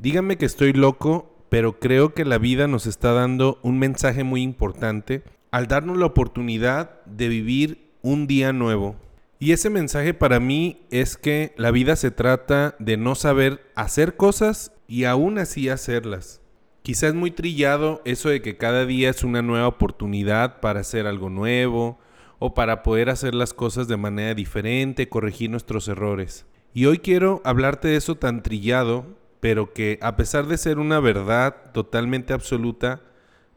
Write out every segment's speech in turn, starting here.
Díganme que estoy loco, pero creo que la vida nos está dando un mensaje muy importante al darnos la oportunidad de vivir un día nuevo. Y ese mensaje para mí es que la vida se trata de no saber hacer cosas y aún así hacerlas. Quizás es muy trillado eso de que cada día es una nueva oportunidad para hacer algo nuevo o para poder hacer las cosas de manera diferente, corregir nuestros errores. Y hoy quiero hablarte de eso tan trillado pero que a pesar de ser una verdad totalmente absoluta,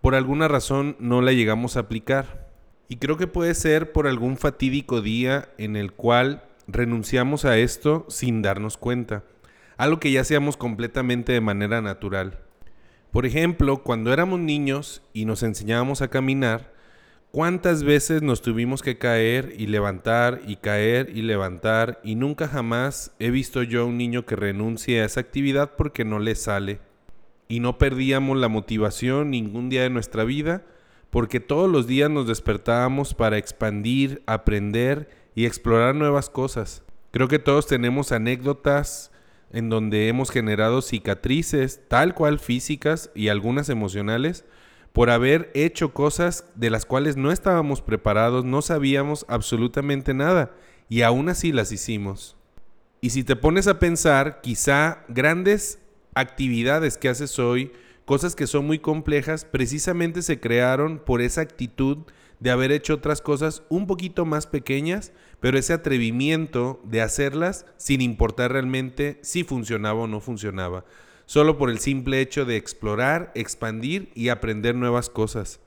por alguna razón no la llegamos a aplicar. Y creo que puede ser por algún fatídico día en el cual renunciamos a esto sin darnos cuenta, algo que ya hacíamos completamente de manera natural. Por ejemplo, cuando éramos niños y nos enseñábamos a caminar, ¿Cuántas veces nos tuvimos que caer y levantar y caer y levantar y nunca jamás he visto yo a un niño que renuncie a esa actividad porque no le sale? Y no perdíamos la motivación ningún día de nuestra vida porque todos los días nos despertábamos para expandir, aprender y explorar nuevas cosas. Creo que todos tenemos anécdotas en donde hemos generado cicatrices, tal cual físicas y algunas emocionales, por haber hecho cosas de las cuales no estábamos preparados, no sabíamos absolutamente nada y aún así las hicimos. Y si te pones a pensar, quizá grandes actividades que haces hoy, cosas que son muy complejas, precisamente se crearon por esa actitud de haber hecho otras cosas un poquito más pequeñas, pero ese atrevimiento de hacerlas sin importar realmente si funcionaba o no funcionaba solo por el simple hecho de explorar, expandir y aprender nuevas cosas.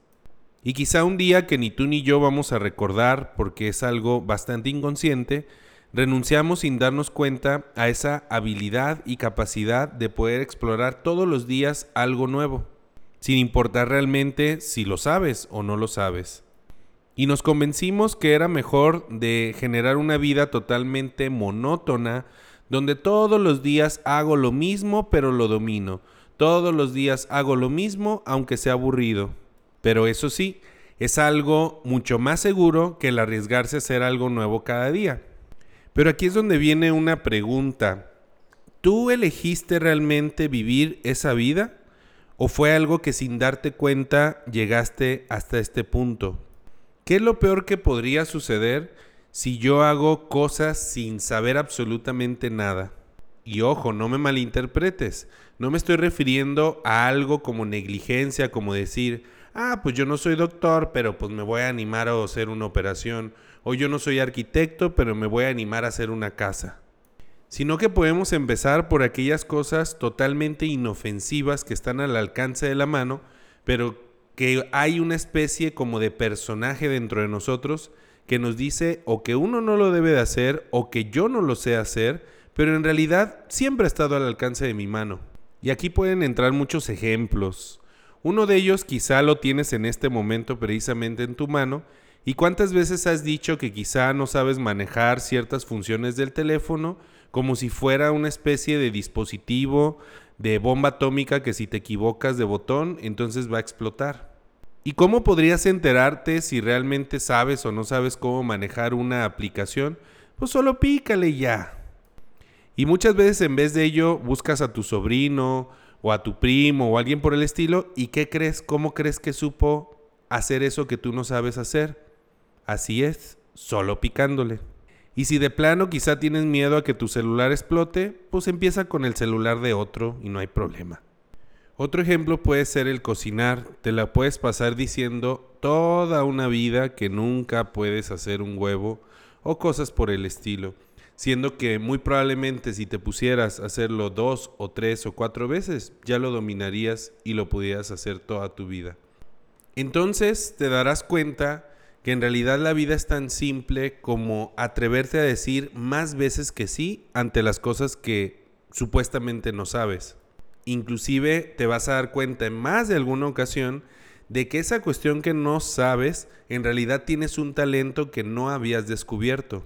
Y quizá un día que ni tú ni yo vamos a recordar, porque es algo bastante inconsciente, renunciamos sin darnos cuenta a esa habilidad y capacidad de poder explorar todos los días algo nuevo, sin importar realmente si lo sabes o no lo sabes. Y nos convencimos que era mejor de generar una vida totalmente monótona, donde todos los días hago lo mismo pero lo domino. Todos los días hago lo mismo aunque sea aburrido. Pero eso sí, es algo mucho más seguro que el arriesgarse a hacer algo nuevo cada día. Pero aquí es donde viene una pregunta. ¿Tú elegiste realmente vivir esa vida? ¿O fue algo que sin darte cuenta llegaste hasta este punto? ¿Qué es lo peor que podría suceder si yo hago cosas sin saber absolutamente nada. Y ojo, no me malinterpretes, no me estoy refiriendo a algo como negligencia, como decir, ah, pues yo no soy doctor, pero pues me voy a animar a hacer una operación, o yo no soy arquitecto, pero me voy a animar a hacer una casa. Sino que podemos empezar por aquellas cosas totalmente inofensivas que están al alcance de la mano, pero que hay una especie como de personaje dentro de nosotros que nos dice o que uno no lo debe de hacer o que yo no lo sé hacer, pero en realidad siempre ha estado al alcance de mi mano. Y aquí pueden entrar muchos ejemplos. Uno de ellos quizá lo tienes en este momento precisamente en tu mano. ¿Y cuántas veces has dicho que quizá no sabes manejar ciertas funciones del teléfono como si fuera una especie de dispositivo de bomba atómica que si te equivocas de botón entonces va a explotar? ¿Y cómo podrías enterarte si realmente sabes o no sabes cómo manejar una aplicación? Pues solo pícale ya. Y muchas veces en vez de ello buscas a tu sobrino o a tu primo o alguien por el estilo y ¿qué crees? ¿Cómo crees que supo hacer eso que tú no sabes hacer? Así es, solo picándole. Y si de plano quizá tienes miedo a que tu celular explote, pues empieza con el celular de otro y no hay problema. Otro ejemplo puede ser el cocinar. Te la puedes pasar diciendo toda una vida que nunca puedes hacer un huevo o cosas por el estilo, siendo que muy probablemente si te pusieras a hacerlo dos o tres o cuatro veces, ya lo dominarías y lo pudieras hacer toda tu vida. Entonces te darás cuenta que en realidad la vida es tan simple como atreverte a decir más veces que sí ante las cosas que supuestamente no sabes. Inclusive te vas a dar cuenta en más de alguna ocasión de que esa cuestión que no sabes, en realidad tienes un talento que no habías descubierto.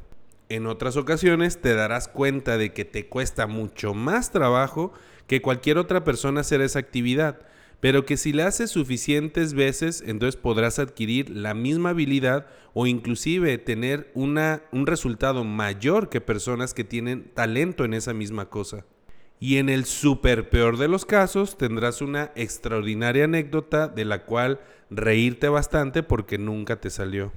En otras ocasiones te darás cuenta de que te cuesta mucho más trabajo que cualquier otra persona hacer esa actividad, pero que si la haces suficientes veces, entonces podrás adquirir la misma habilidad o inclusive tener una, un resultado mayor que personas que tienen talento en esa misma cosa. Y en el super peor de los casos tendrás una extraordinaria anécdota de la cual reírte bastante porque nunca te salió.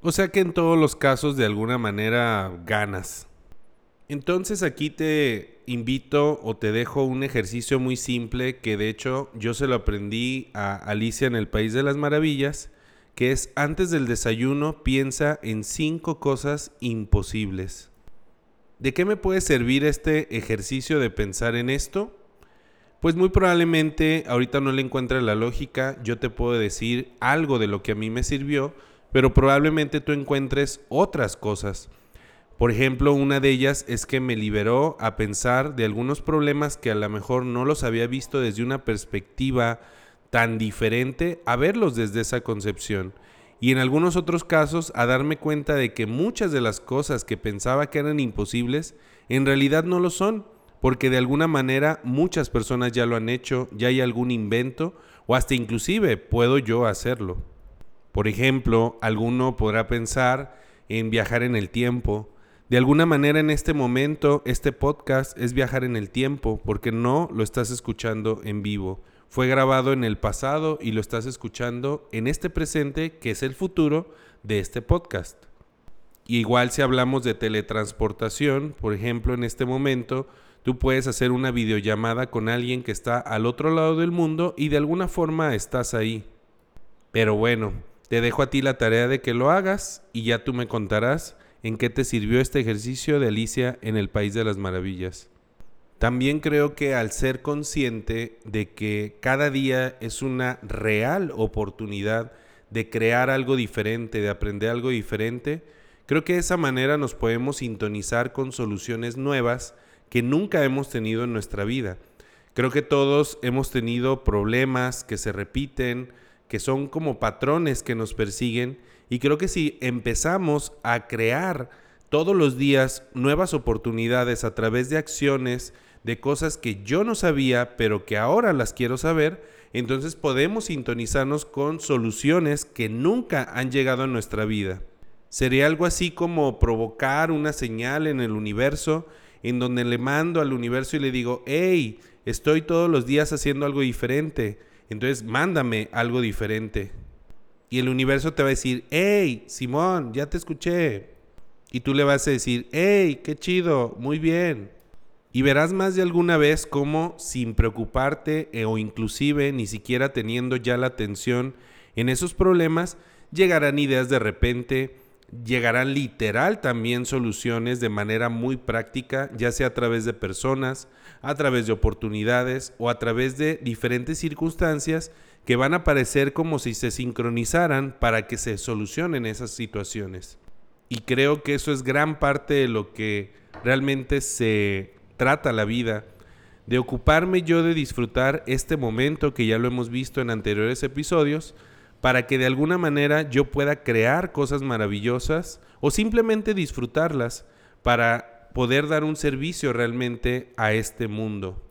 O sea que en todos los casos de alguna manera ganas. Entonces aquí te invito o te dejo un ejercicio muy simple que de hecho yo se lo aprendí a Alicia en el País de las Maravillas, que es antes del desayuno piensa en cinco cosas imposibles. ¿De qué me puede servir este ejercicio de pensar en esto? Pues muy probablemente ahorita no le encuentre la lógica, yo te puedo decir algo de lo que a mí me sirvió, pero probablemente tú encuentres otras cosas. Por ejemplo, una de ellas es que me liberó a pensar de algunos problemas que a lo mejor no los había visto desde una perspectiva tan diferente a verlos desde esa concepción. Y en algunos otros casos a darme cuenta de que muchas de las cosas que pensaba que eran imposibles en realidad no lo son, porque de alguna manera muchas personas ya lo han hecho, ya hay algún invento o hasta inclusive puedo yo hacerlo. Por ejemplo, alguno podrá pensar en viajar en el tiempo, de alguna manera en este momento, este podcast es viajar en el tiempo, porque no lo estás escuchando en vivo. Fue grabado en el pasado y lo estás escuchando en este presente, que es el futuro de este podcast. igual si hablamos de teletransportación, por ejemplo, en este momento, tú puedes hacer una videollamada con alguien que está al otro lado del mundo y de alguna forma estás ahí. Pero bueno, te dejo a ti la tarea de que lo hagas y ya tú me contarás en qué te sirvió este ejercicio de Alicia en el País de las Maravillas. También creo que al ser consciente de que cada día es una real oportunidad de crear algo diferente, de aprender algo diferente, creo que de esa manera nos podemos sintonizar con soluciones nuevas que nunca hemos tenido en nuestra vida. Creo que todos hemos tenido problemas que se repiten, que son como patrones que nos persiguen y creo que si empezamos a crear todos los días nuevas oportunidades a través de acciones, de cosas que yo no sabía, pero que ahora las quiero saber, entonces podemos sintonizarnos con soluciones que nunca han llegado a nuestra vida. Sería algo así como provocar una señal en el universo en donde le mando al universo y le digo, hey, estoy todos los días haciendo algo diferente, entonces mándame algo diferente. Y el universo te va a decir, hey, Simón, ya te escuché. Y tú le vas a decir, hey, qué chido, muy bien. Y verás más de alguna vez cómo sin preocuparte eh, o inclusive ni siquiera teniendo ya la atención en esos problemas, llegarán ideas de repente, llegarán literal también soluciones de manera muy práctica, ya sea a través de personas, a través de oportunidades o a través de diferentes circunstancias que van a parecer como si se sincronizaran para que se solucionen esas situaciones. Y creo que eso es gran parte de lo que realmente se trata la vida, de ocuparme yo de disfrutar este momento que ya lo hemos visto en anteriores episodios, para que de alguna manera yo pueda crear cosas maravillosas o simplemente disfrutarlas para poder dar un servicio realmente a este mundo.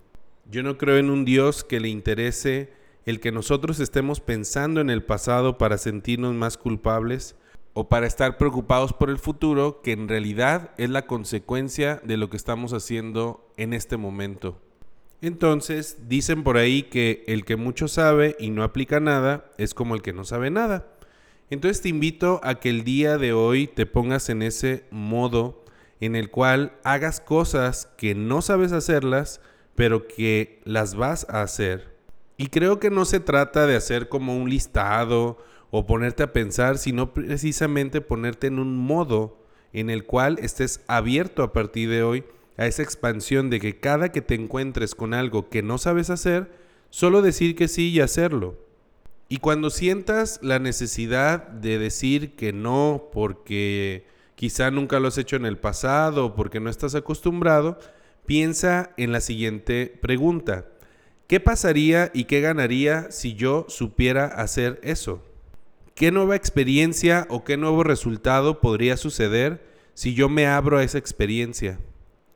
Yo no creo en un Dios que le interese el que nosotros estemos pensando en el pasado para sentirnos más culpables o para estar preocupados por el futuro, que en realidad es la consecuencia de lo que estamos haciendo en este momento. Entonces, dicen por ahí que el que mucho sabe y no aplica nada es como el que no sabe nada. Entonces te invito a que el día de hoy te pongas en ese modo en el cual hagas cosas que no sabes hacerlas, pero que las vas a hacer. Y creo que no se trata de hacer como un listado o ponerte a pensar, sino precisamente ponerte en un modo en el cual estés abierto a partir de hoy a esa expansión de que cada que te encuentres con algo que no sabes hacer, solo decir que sí y hacerlo. Y cuando sientas la necesidad de decir que no porque quizá nunca lo has hecho en el pasado o porque no estás acostumbrado, piensa en la siguiente pregunta. ¿Qué pasaría y qué ganaría si yo supiera hacer eso? ¿Qué nueva experiencia o qué nuevo resultado podría suceder si yo me abro a esa experiencia?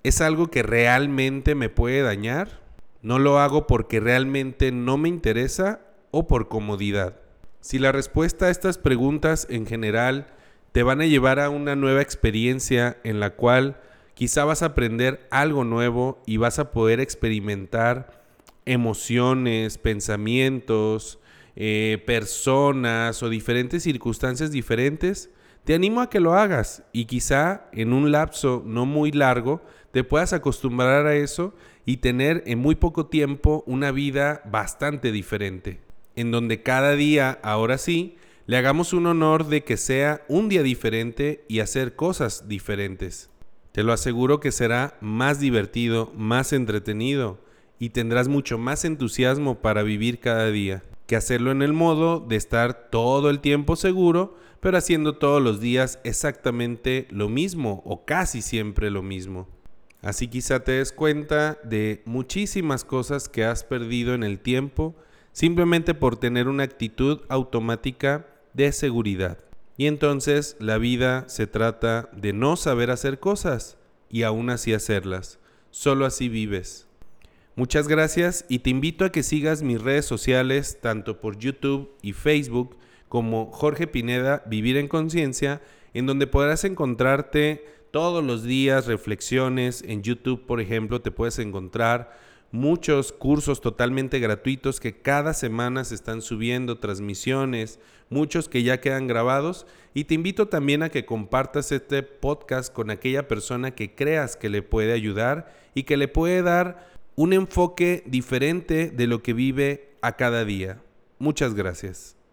¿Es algo que realmente me puede dañar? ¿No lo hago porque realmente no me interesa o por comodidad? Si la respuesta a estas preguntas en general te van a llevar a una nueva experiencia en la cual quizá vas a aprender algo nuevo y vas a poder experimentar emociones, pensamientos, eh, personas o diferentes circunstancias diferentes, te animo a que lo hagas y quizá en un lapso no muy largo te puedas acostumbrar a eso y tener en muy poco tiempo una vida bastante diferente, en donde cada día, ahora sí, le hagamos un honor de que sea un día diferente y hacer cosas diferentes. Te lo aseguro que será más divertido, más entretenido y tendrás mucho más entusiasmo para vivir cada día que hacerlo en el modo de estar todo el tiempo seguro, pero haciendo todos los días exactamente lo mismo o casi siempre lo mismo. Así quizá te des cuenta de muchísimas cosas que has perdido en el tiempo simplemente por tener una actitud automática de seguridad. Y entonces la vida se trata de no saber hacer cosas y aún así hacerlas. Solo así vives. Muchas gracias y te invito a que sigas mis redes sociales tanto por YouTube y Facebook como Jorge Pineda Vivir en Conciencia, en donde podrás encontrarte todos los días reflexiones. En YouTube, por ejemplo, te puedes encontrar muchos cursos totalmente gratuitos que cada semana se están subiendo, transmisiones, muchos que ya quedan grabados. Y te invito también a que compartas este podcast con aquella persona que creas que le puede ayudar y que le puede dar un enfoque diferente de lo que vive a cada día. Muchas gracias.